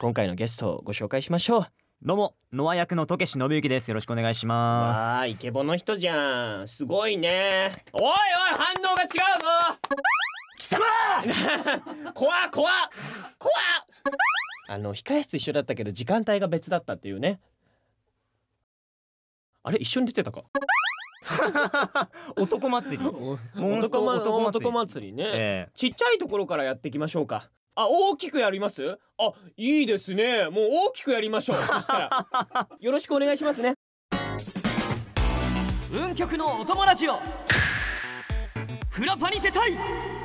今回のゲストをご紹介しましょう。どうもノア役の渡慶信之です。よろしくお願いしまわあイケボの人じゃん。すごいね。おいおい反応が違うぞ。貴様。怖っ怖っ怖っ。あの控え室一緒だったけど時間帯が別だったっていうね。あれ一緒に出てたか？す 男祭り。男祭りね、え。ちっちゃいところからやっていきましょうかあ大きくやります？あいいですね。もう大きくやりましょう。そしたら。よろしくお願いしますね。運極のお友達を。フラパに出たい。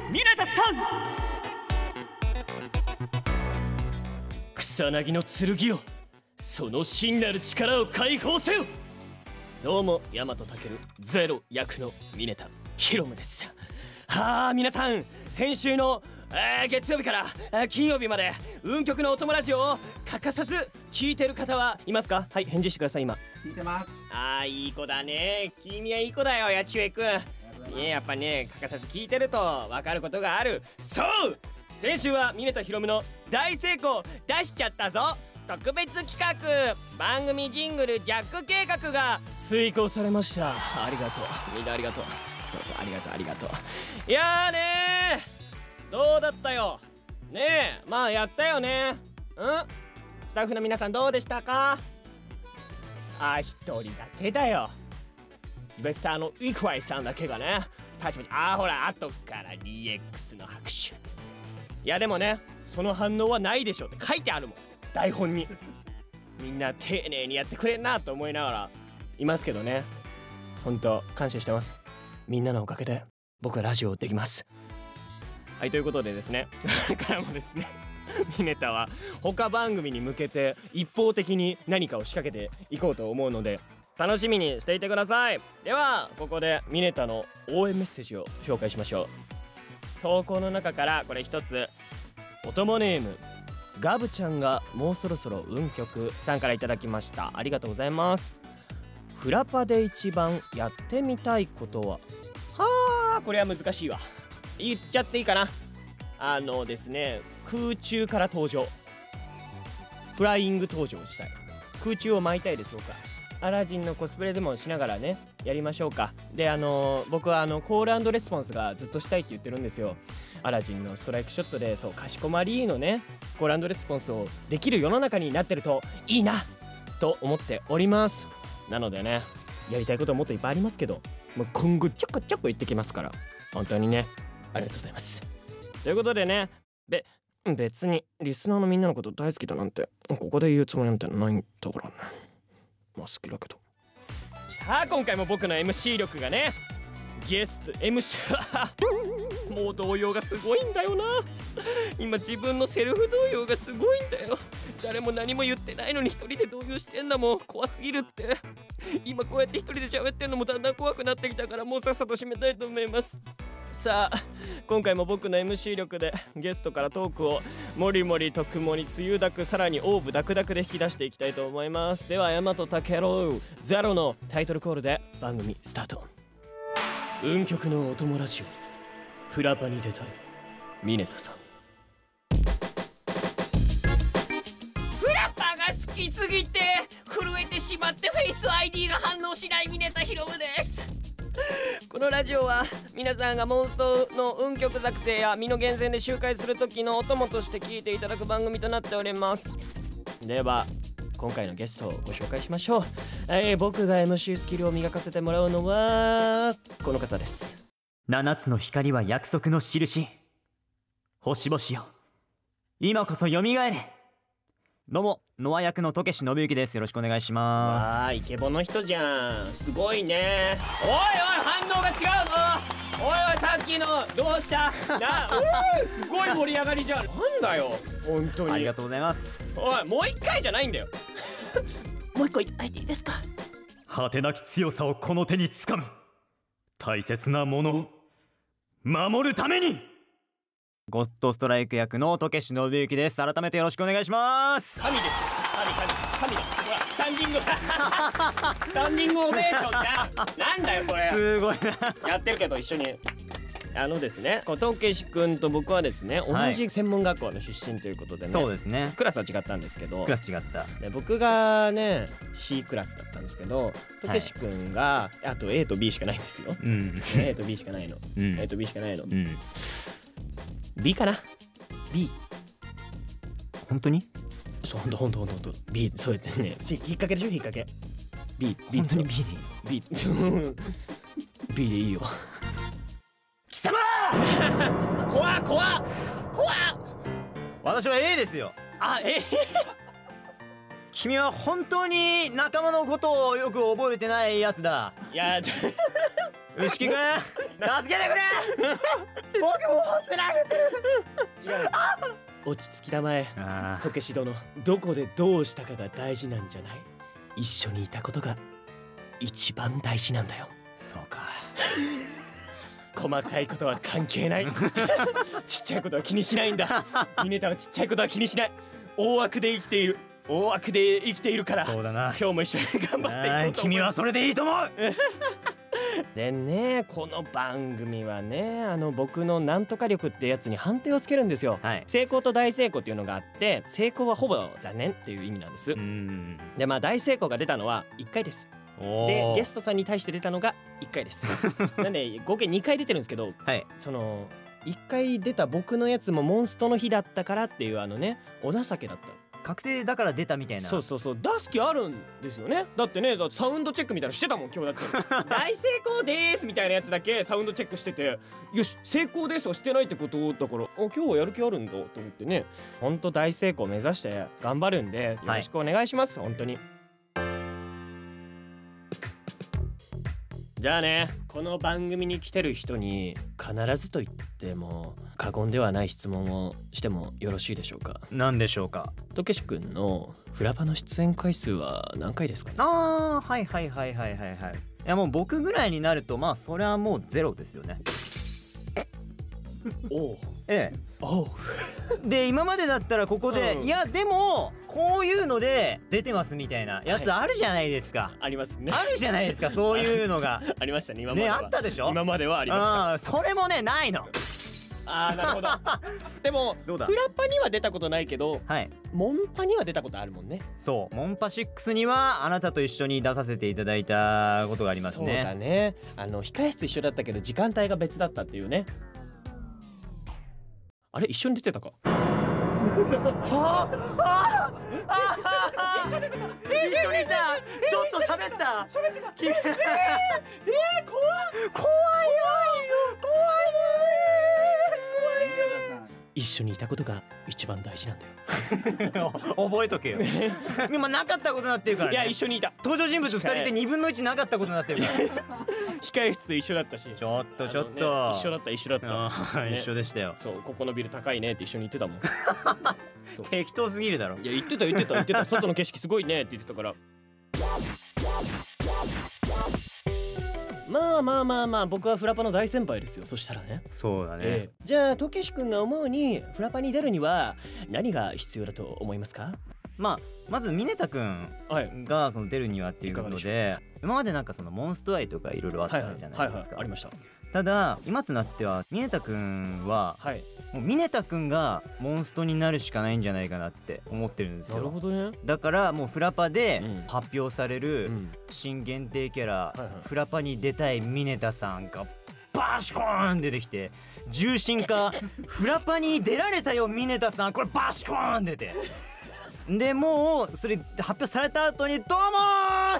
ミネタさん。草薙の剣を。その真なる力を解放せよ。どうも大和健ゼロ役のミネタヒロムです。はあ皆さん。先週の、えー月曜日から、えー金曜日まで運極のお友達を欠かさず聞いてる方はいますか？はい返事してください今。聞いてます。ああいい子だね。君はいい子だよ八千恵くんねやっぱね欠かさず聞いてると分かることがある。そう！先週はミネタヒロムの大成功出しちゃったぞ。特別企画。番組ジングルジャック計画が遂行されました。ありがとう。みんなありがとう。そうそうありがとうありがとう。いやーねーどうだったよ？ねえまあやったよね。うん？スタッフの皆さんどうでしたか？あ一人だけだよ。ベクターのイクワイさんだけがねパチパチあーほら後から DX の拍手。いやでもねその反応はないでしょって書いてあるもん。台本に。みんな丁寧にやってくれんなと思いながらいますけどね。本当感謝してます。みんなのおかげで僕はラジオできます。はいということでですねこれ からもですね ミネタは他番組に向けて一方的に何かを仕掛けていこうと思うので楽しみにしていてください。ではここでミネタの応援メッセージを紹介しましょう。投稿の中からこれ一つおともネームガブちゃんがもうそろそろ運極さんからいただきました。ありがとうございます。フラパで一番やってみたいことは？はあこれは難しいわ。言っちゃっていいかな。あのですね空中から登場。フライング登場したい。空中を舞いたいでしょうか。アラジンのコスプレでもしながらねやりましょうか。であの僕はあのコールレスポンスがずっとしたいって言ってるんですよ。アラジンのストライクショットでそうかしこまりのねコールレスポンスをできる世の中になってるといいなと思っております。なのでねやりたいこともっといっぱいありますけどもう今後ちょこちょこ言ってきますから本当にね。ありがとうございます。ということでねべ別にリスナーのみんなのこと大好きだなんてここで言うつもりなんてないんだからね。まあ好きだけど。さあ今回も僕の MC 力がねゲスト MC は もう動揺がすごいんだよな。今自分のセルフ動揺がすごいんだよ。誰も何も言ってないのに一人で動揺してんだもん。怖すぎるって。今こうやって一人で喋ってんのもだんだん怖くなってきたからもうさっさと締めたいと思います。さあ今回も僕の MC 力でゲストからトークをもりもりとくもに梅雨だくさらにオーブダクダクで引き出していきたいと思います。では大和健郎ゼロのタイトルコールで番組スタート。運極のお友達をフラパに出たいミネタさん。フラパが好きすぎて震えてしまってフェイス ID が反応しないミネタヒロムです。このラジオは皆さんがモンストの運曲作成や身の源泉で周回する時のお供として聞いていただく番組となっております。では今回のゲストをご紹介しましょう、えー僕が MC スキルを磨かせてもらうのはこの方です。七つの光は約束の印。星々よ。今こそ蘇れ。どうもノア役の渡慶信之です。よろしくお願いしまわあイケボの人じゃん。すごいね。おいおい反応が違うぞ。おいおいさっきのどうした？なすごい盛り上がりじゃん。なんだよ。本当に。すありがとうございます。おいもう一回じゃないんだよ。もう一個言っていいですか？果てなき強さをこの手につかむ。大切なものを守るためにゴッドストライク役の渡慶信之です。改めてよろしくお願いします。神です。神神神だほらスタンディングスタンディングオベーションだ。なんだよそれ。すごいな。やってるけど一緒に。あのですねこうとけし君と僕はですね同はい。じ専門学校の出身ということでね、そうですね。クラスは違ったんですけど。クラス違った。で僕がね C クラスだったんですけどとけし君が、あと A と B しかないんですよ。うん。A と B しかないの。うん。A と B しかないの。うん B かな。B 本当に？そうほんとほんとほんとほんと。B そうやってね。し引っ掛けでしょ？引っ掛け。B B 本当に B で B B でいいよ。貴様！怖っ怖っ怖っ。私は A ですよ。あえ？君は本当に仲間のことをよく覚えてないやつだ。いやちょ。牛木くん 助けてくれ僕も忘れられてる。違う。落ち着きだまえ。あとけし殿どこでどうしたかが大事なんじゃない？一緒にいたことが一番大事なんだよ。そうか。細かいことは関係ない。ちっちゃいことは気にしないんだ。ミネタはちっちゃいことは気にしない。大枠で生きている。大枠で生きているから。そうだな。今日も一緒に頑張っていこう君はそれでいいと思う でねこの番組はねあの僕のなんとか力ってやつに判定をつけるんですよ。はい。成功と大成功っていうのがあって成功はほぼ残念っていう意味なんです、うんでまあ大成功が出たのは1回です。おでゲスストさんに対して出たのが1回です。なんで合計2回出てるんですけどはい。その1回出た僕のやつもモンストの日だったからっていうあのねお情けだった確定だから出たみたいな。そうそうそう。出す気あるんですよね。だってねだってサウンドチェックみたいなのしてたもん今日だって。大成功ですみたいなやつだけサウンドチェックしてて。よし成功ですはしてないってこと？だからお今日はやる気あるんだと思ってね。ほんと大成功目指して頑張るんでよろしくお願いします、本当にじゃあねこの番組に来てる人に必ずと言っても過言ではない質問をしてもよろしいでしょうか？なんでしょうか？とけし君のフラパの出演回数は何回ですかね？あーはいはいはいはいはいはい。いやもう僕ぐらいになるとまあそれはもうゼロですよねおう。えおで今までだったらここで、うん。いやでもこういうので出てますみたいなやつあるじゃないですか、ありますね。あるじゃないですか そういうのが。あり ましたね今までねはあったでしょ？今まではありました。あーそれもねないの。あーなるほど。でもどうだ？フラパには出たことないけどはい。モンパには出たことあるもんね。そう。モンパ6にはあなたと一緒に出させていただいたことがありますそうだね。ねあの控室一緒だったけど時間帯が別だったっていうねあれ一緒に出てたか？はあああ一緒にいた。ちょっと喋った。喋ってた。君えー、えー、怖い怖いよ一緒にいたことが一番大事なんだよ。覚えとけよ。今なかったことになってるからね。いや一緒にいた。登場人物2人で2分の1なかったことになってるから。控室で一緒だったし。ちょっとちょっと、ね一緒だった一緒だった。ね。一緒でしたよ。そうここのビル高いねって一緒に言ってたもん。適当すぎるだろ。いや言ってた言ってた言ってた。外の景色すごいねって言ってたからまあまあまあまあ僕はフラパの大先輩ですよ。そしたらね。そうだね、ええ。じゃあとけし君が思うにフラパに出るには何が必要だと思いますか？まあまずミネタくんはい。がその出るにはっていうことで今までなんかそのモンストアイとかいろいろあったじゃなはいいですか。はいありました。ただ今となってはミネタくんははいもうミネタくんがモンストになるしかないんじゃないかなって思ってるんですなるよほどね。だからもうフラパでうん。発表されるうん。新限定キャラ、はいはい。フラパに出たいミネタさんがバシコーン出てきて重心化。フラパに出られたよミネタさん。これバシコーン出て。でもうそれ発表された後に「どうも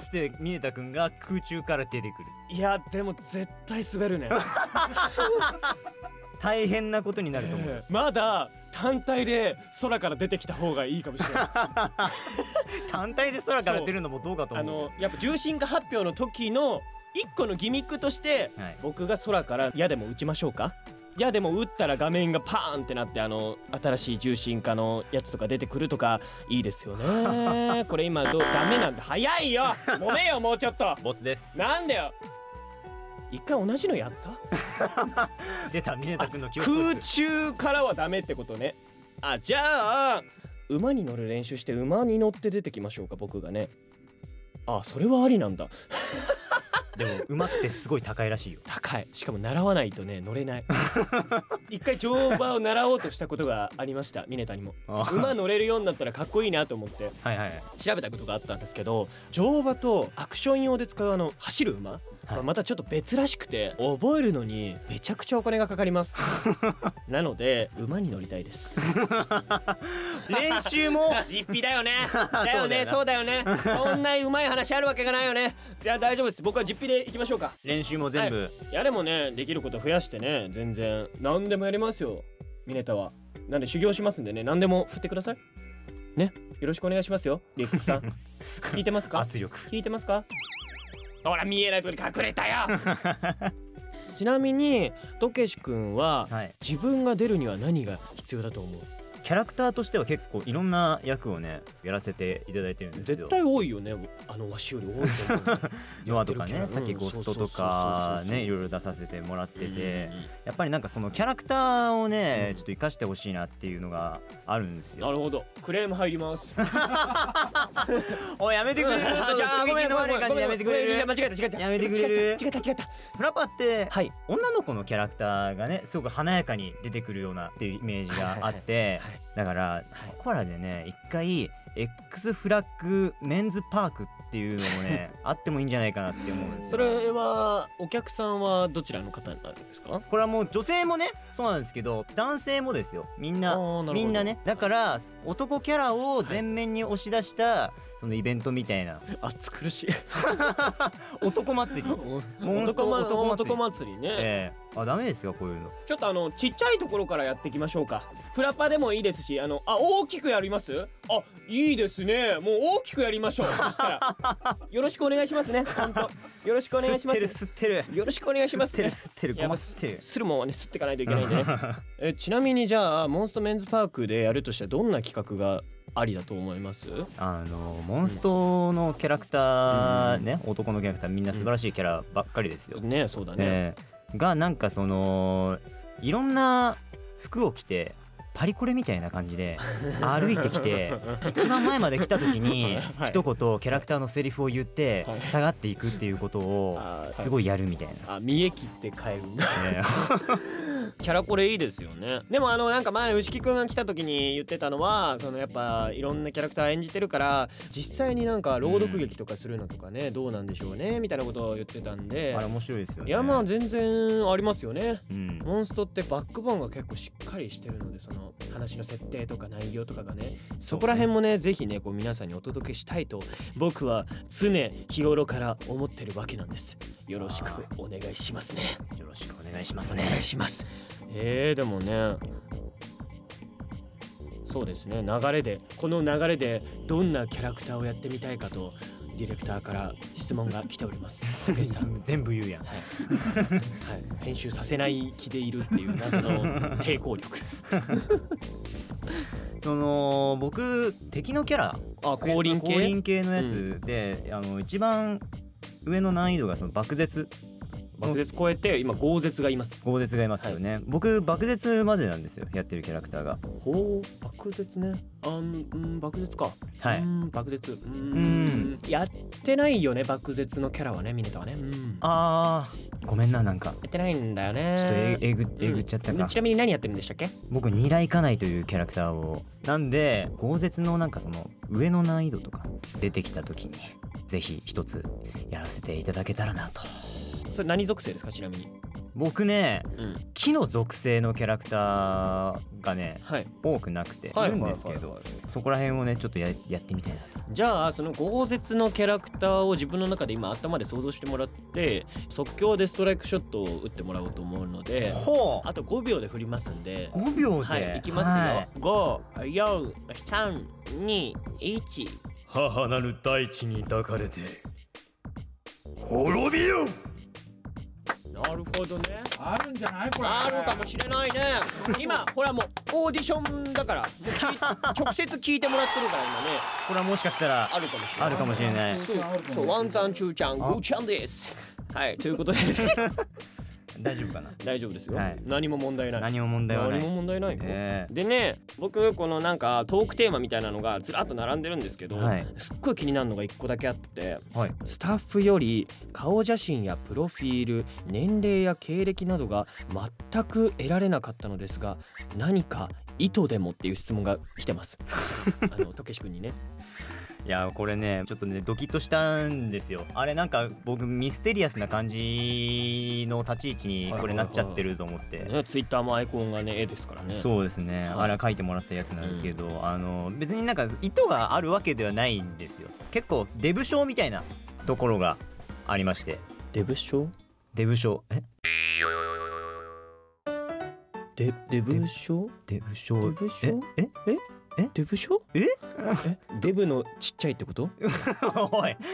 ー!」ってミネタくんが空中から出てくる。いやでも絶対滑るね 大変なことになると思う、ええ。まだ単体で空から出てきた方がいいかもしれない。単体で空から出るのもどうかとあ思うのやっぱ重心化発表の時の一個のギミックとしてはい。僕が空から矢でも撃ちましょうか？矢でも撃ったら画面がパーンってなってあの新しい重心化のやつとか出てくるとかいいですよね。これ今どうダメなんだ。早いよ！揉めよもうちょっと。ボツです。なんだよ一回同じのやった？出たミネタくんの記憶空中からはダメってことね。あじゃあ馬に乗る練習して馬に乗って出てきましょうか僕がね。あそれはありなんだでも馬ってすごい高いらしいよ。高い。しかも習わないとね乗れない。一回乗馬を習おうとしたことがありましたミネタにも馬乗れるようになったらかっこいいなと思って。はいはい調べたことがあったんですけど乗馬とアクション用で使うあの走る馬まあまたちょっと別らしくて覚えるのにめちゃくちゃお金がかかります。なので馬に乗りたいです。練習も実費だよね。だよねそうだよね。そんなうまい話あるわけがないよね。いや大丈夫です。僕は実費で行きましょうか。練習も全部、い。やでもねできること増やしてね。全然。何でもやりますよ。ミネタは。なんで修行しますんでね。何でも振ってください。ね。よろしくお願いしますよ。リックスさん。聞いてますか？圧力。聞いてますか？ほら見えないところに隠れたよ。ちなみにドケシ君ははい。自分が出るには何が必要だと思う？キャラクターとしては結構いろんな役をねやらせていただいてるんですよ。絶対多いよねあのわしより多いと思う。ノアとかねさっきゴストとかねいろいろ出させてもらってて。やっぱりなんかそのキャラクターをねうんちょっと生かしてほしいなっていうのがあるんですよ。なるほど。クレーム入ります。おいやめてくれる？あじゃあごめんの悪い感じやめてくれごめんる間違えた違えた。やめてくれる？違った違った違った。フラパってはい。女の子のキャラクターがねすごく華やかに出てくるようなっていうイメージがあってはいだからここらでね一回 X フラッグメンズパークっていうのもね あってもいいんじゃないかなって思うんですよ。それはお客さんはどちらの方になるんですか？これはもう女性もねそうなんですけど男性もですよ。みんなみんなね。だから男キャラを前面に押し出したそのイベントみたいな。暑苦しい。男祭り。男ま男祭り。男祭りね、ええ。あダメですかこういうの。ちょっとあのちっちゃいところからやっていきましょうか。フラパでもいいですしあのあ大きくやります？あいいですね。もう大きくやりましょう。そしたら。よろしくお願いしますね。本当。よろしくお願いします。吸ってる吸ってる。よろしくお願いします吸ってるね吸ってる。吸ってる。するもんはね吸っていかないといけないんでね。えちなみにじゃあモンストメンズパークでやるとしたらどんな企画がありだと思います？あのモンストのキャラクターね、男のキャラクターみんな素晴らしいキャラばっかりですよ、ねそうだね、ええ。がなんかそのいろんな服を着てパリコレみたいな感じで歩いてきて一番前まで来た時にはい。一言キャラクターのセリフを言ってはい。下がっていくっていうことをすごいやるみたいな。あ見え切って帰るんだ。ね。キャラコレいいですよね。でもあのなんか前牛木くんが来た時に言ってたのはそのやっぱいろんなキャラクター演じてるから実際になんか朗読劇とかするのとかね、どうなんでしょうねみたいなことを言ってたんで。あれ面白いですよね。いやまあ全然ありますよね。うん。モンストってバックボーンが結構しっかりしてるのでその話の設定とか内容とかがねそこら辺もねぜひねこう皆さんにお届けしたいと僕は常日頃から思ってるわけなんです。よろしくお願いしますね。よろしくお願いしますお願ねい。します。えー、でもねそうですね流れでこの流れでどんなキャラクターをやってみたいかとディレクターから質問が来ております。たけしさん全部言うやん。はい、はい、編集させない気でいるっていう謎の抵抗力 その僕敵のキャラ。あ降臨系？降臨系のやつで、あの一番上の難易度がその爆絶。爆絶超えて今豪絶がいます。豪絶がいますよね、僕爆絶までなんですよ。やってるキャラクターが。ほう爆絶ねあんうん爆絶か。はい。うん爆絶。うーん。やってないよね爆絶のキャラはねミネタはね。うん。あー。ごめんななんか。やってないんだよね。ちょっとええぐえぐっちゃったか、うん。ちなみに何やってるんでしたっけ？僕二来かないというキャラクターを。なんで豪絶のなんかその上の難易度とか出てきた時にぜひ一つやらせていただけたらなと。それ何属性ですか？ちなみに僕ねうん。木の属性のキャラクターがねはい。多くなくていはいるんですけどはいはいはいそこら辺をねちょっとややってみたいなと。じゃあその豪絶のキャラクターを自分の中で今頭で想像してもらって即興でストライクショットを打ってもらおうと思うのでほあと5秒で振りますんで。5秒で、はいいきますよ、54321母なる大地に抱かれて滅びよなるほどね。あるんじゃないこれ。あるかもしれないね。今ほらもうオーディションだから直接聞いてもらってるから今ね。これはもしかしたらあるかもしれない。あるかもしれない。そうそうワンザンチューちゃんグーちゃんです。はいということで大丈夫かな？大丈夫ですよ、はい。何も問題ない。何も問題はない。何も問題ない。よ、え。でね僕このなんかトークテーマみたいなのがずらっと並んでるんですけど、はい。すっごい気になるのが一個だけあってえはい。スタッフより顔写真やプロフィール年齢や経歴などが全く得られなかったのですが何か意図でもっていう質問が来てます。あのとけし君にねいやこれねちょっとねドキッとしたんですよ。あれなんか僕ミステリアスな感じの立ち位置にこれなっちゃってると思って、ねツイッターもアイコンがね絵ですからね。そうですね、はい。あれは書いてもらったやつなんですけど、あの別になんか意図があるわけではないんですよ。結構デブ症みたいなところがありまして。デブ賞デブ症？え？デデブ賞デブ症？デブ症？え？え？デブ賞え？え？デブのちっちゃいってこと？おい。え？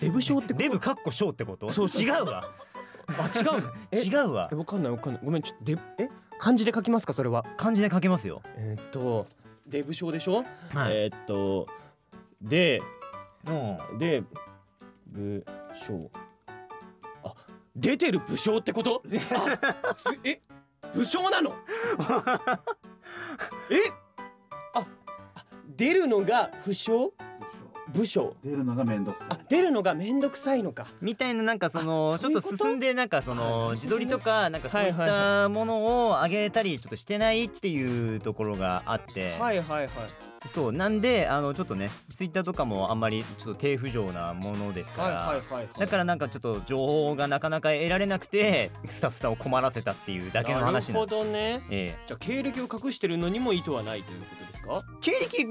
デブ賞ってデブかっこ症ってこと？そう違うわ。あ違う 違うわ。えわかんないわかんない。ごめんちょっとデブえ？漢字で書きますか？それは。漢字で書けますよ。えーっとデブ賞でしょ、はい。えーっとでうん。で武将あ出てる武将ってこと？え？武将なの？え？ああ出るのが不詳武将。出るのが面倒くさあ出るのがめんどくさいのか。みたいななんかそのちょっとと？進んでなんかその自撮りとかなんかそういったものを上げたりちょっとしてないっていうところがあって。はいはいはいそうなんであのちょっとねツイッターとかもあんまりちょっと低浮上なものですかはいはいらはいはい。だからなんかちょっと情報がなかなか得られなくてスタッフさんを困らせたっていうだけの話なるほどね。ええ。じゃあ経歴を隠してるのにも意図はないということですか？経歴 隠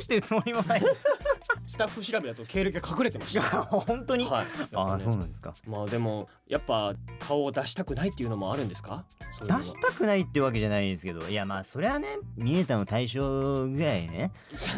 してるつもりもない。スタッフ調べだと経歴が隠れてました。本当に、はい。ああそううなんですか。まあでもやっぱ顔を出したくないっていうのもあるんですか？出したくないってわけじゃないんですけど。いやまあそれはねミエタの対象ぐらいね。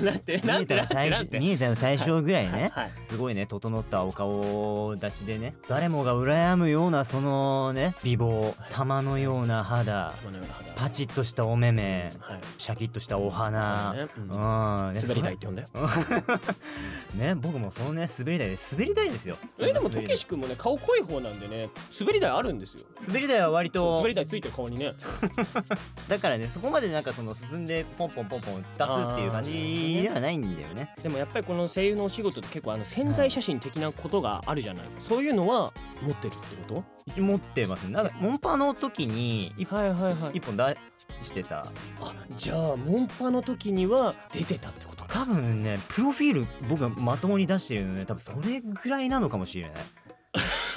なんてミなんてなんて。エタの対象ぐらいね。はいすごいね整ったお顔立ちでね。誰もが羨むようなそのね美貌玉のような肌。このような肌。パチッとしたお目目。はい。シャキッとしたお花、ねうん。滑り台って呼んだよ ね僕もそのね滑り台で滑りたいですよ。えでもとそんな滑りけし君もね顔濃い方なんでね滑り台あるんですよ。滑り台は割と滑り台ついてる顔にね。だからねそこまでなんかその進んでポンポンポンポン出すっていう感じではないんだよね。でもやっぱりこの声優のお仕事って結構あの潜在写真的なことがあるじゃない？そういうのは持ってるってこ一応持ってますね。なんかモンパの時に一とはいはいはい。一本出してた。あじゃあモンパの時には出てたってこと？か多分ねプロフィール僕がまともに出してるのね。多分それぐらいなのかもしれない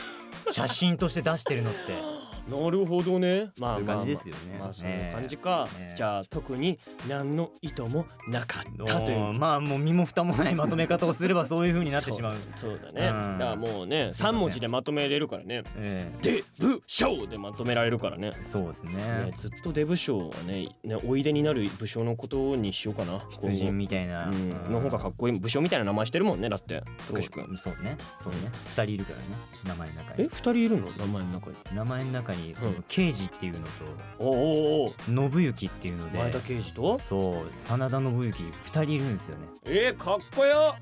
写真として出してるのって。なるほどね。まあ感じですよね。まあそういうね感じか、ねじゃあ特に何の意図もなかったという。まあもう身も蓋もないまとめ方をすればそういう風になってしまう。そうだね、うん。だからもうねすいません。3文字でまとめれるからね。えデブ賞でまとめられるからね。えそうですね。ねずっとデブ賞はねねおいでになる武将のことにしようかな。出陣みたいな、うん、の方がかっこいい武将みたいな名前してるもんねだって。そう。福士君そうね。そうね。二人いるからね。名前の中えに二人いるの？名前の中に。名前の中にそのうん。刑事っていうのとおお信行っていうので前田刑事と？そう真田信行二人いるんですよね。えー、かっこよ。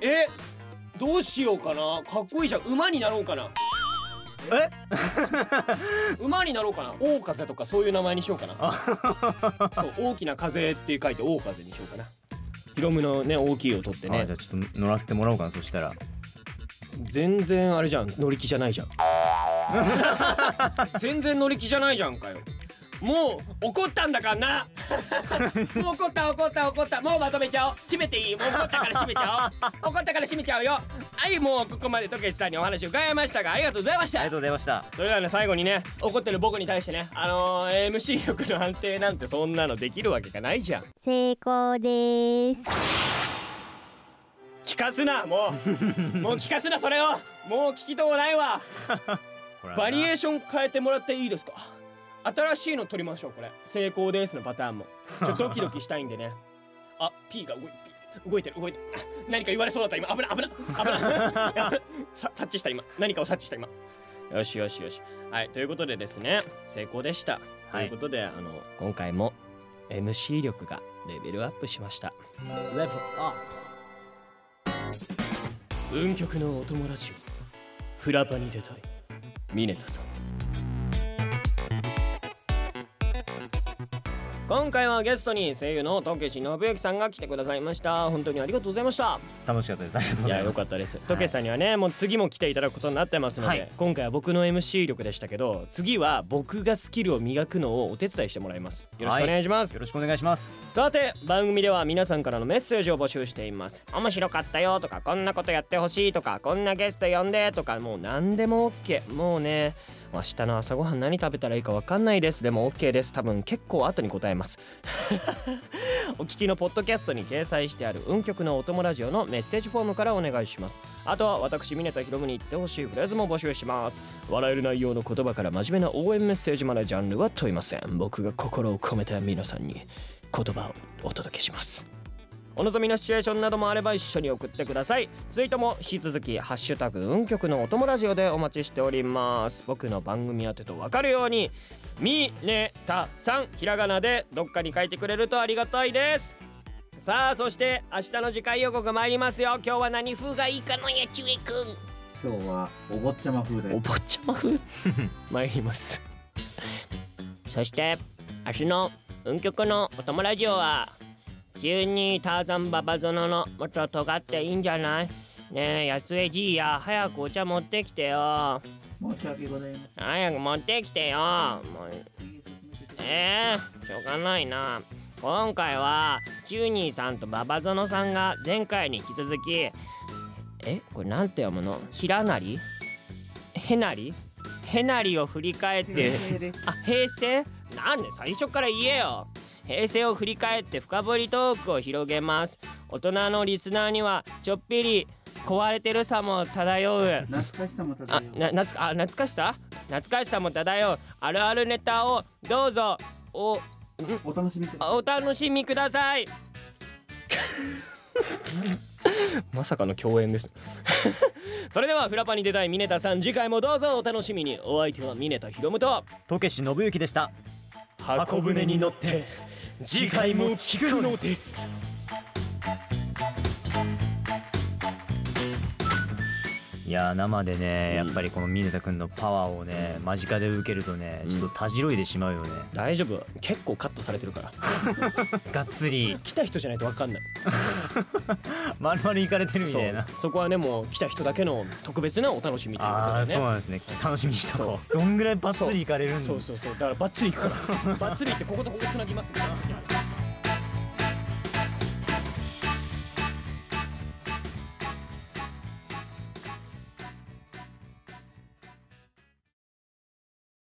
えどうしようかな。かっこいいじゃん馬になろうかな。え？馬になろうかな。大風とかそういう名前にしようかな。そう大きな風って書いて大風にしようかな。ヒロムのね大きいを取ってね。あじゃあちょっと乗らせてもらおうかなそしたら。全然あれじゃん。乗り気じゃないじゃん 全然乗り気じゃないじゃんかよ。もう怒ったんだからな。もう怒った怒った怒った。もうまとめちゃおう。閉めていい。もう怒ったから閉めちゃおう。怒ったから閉めちゃうよ。はいもうここまでとけしさんにお話を伺いましたがありがとうございました。ありがとうございました。それではね最後にね怒ってる僕に対してねあのー、MC 力の安定なんてそんなのできるわけがないじゃん。成功です。聞かすなもう。もう聞かすなそれを。もう聞きとうないわバリエーション変えてもらっていいですか？新しいの取りましょうこれ。成功ですのパターンも。ちょっとドキドキしたいんでね。あ P が動い動いてる動いてる。何か言われそうだった今。危ない危ない危な。い 察知した今。何かを察知した今。よしよしよし。はいということでですね。成功でした、ということであの今回も MC 力がレベルアップしました。レベルア運極のお友達をフラパに出たいミネタさん。今回はゲストに声優の東慶信之さんが来てくださいました。本当にありがとうございました。楽しかったです。ありがとうございます。いや良かったです。東慶さんにはねもう次も来ていただくことになってますので、はい。今回は僕の MC 力でしたけど次は僕がスキルを磨くのをお手伝いしてもらいます。よろしくお願いします、よろしくお願いします。さて番組では皆さんからのメッセージを募集しています。面白かったよとかこんなことやってほしいとかこんなゲスト呼んでとかもう何でも OK もうね明日の朝ごはん何食べたらいいか分かんないです。でも OK です。多分結構後に答えます。お聞きのポッドキャストに掲載してある運極のお供ラジオのメッセージフォームからお願いします。あとは私峰田ひろむに言ってほしいフレーズも募集します。笑える内容の言葉から真面目な応援メッセージまでジャンルは問いません。僕が心を込めて皆さんに言葉をお届けします。お望みのシチュエーションなどもあれば一緒に送ってください。ツイートも引き続き「ハッシュタグ運極のお供ラジオ」でお待ちしております。僕の番組宛てと分かるように「みねたさん」ひらがなでどっかに書いてくれるとありがたいです。さあそして明日の次回予告参りますよ。今日は何風がいいかのやちゅえくん。今日はお坊ちゃま風で。お坊ちゃま風？参ります。そして明日の運極のお友ラジオは急にターザンババゾノのもっと尖っていいんじゃない？ねえやつえじいや早くお茶持ってきてよ。申し訳ございま早く持ってきてよ。もうえー、しょうがないな。今回はチューニーさんとババゾノさんが前回に引き続きえこれなんて読むの？ひらなりへなりへなりを振り返って。あ平成？なんで最初から言えよ平成を振り返って深掘りトークを広げます。大人のリスナーにはちょっぴり壊れてるさも漂う。懐かしさもあ漂う。ななつあ懐かしさ？懐かしさも漂う。あるあるネタをどうぞ。おお楽しみください。お楽しみください。まさかの共演です。それではフラパに出たいミネタさん次回もどうぞお楽しみに。お相手はミネタヒロムと。とけし信之でした箱舟に乗って次回も聞くのです。いやー生でねやっぱりこの峰田君のパワーをね間近で受けるとねちょっとたじろいでしまうよね。大丈夫。結構カットされてるから。がっつり。来た人じゃないと分かんない。丸々いかれてるみそたいうな。そこはねもう来た人だけの特別なお楽しみということああでねそうなんですね。楽しみにしとこう。どんぐらいバッツリいかれるんだ。そうそうそう。だからバッツリいくから。バッツリってこことここつなぎますみたいな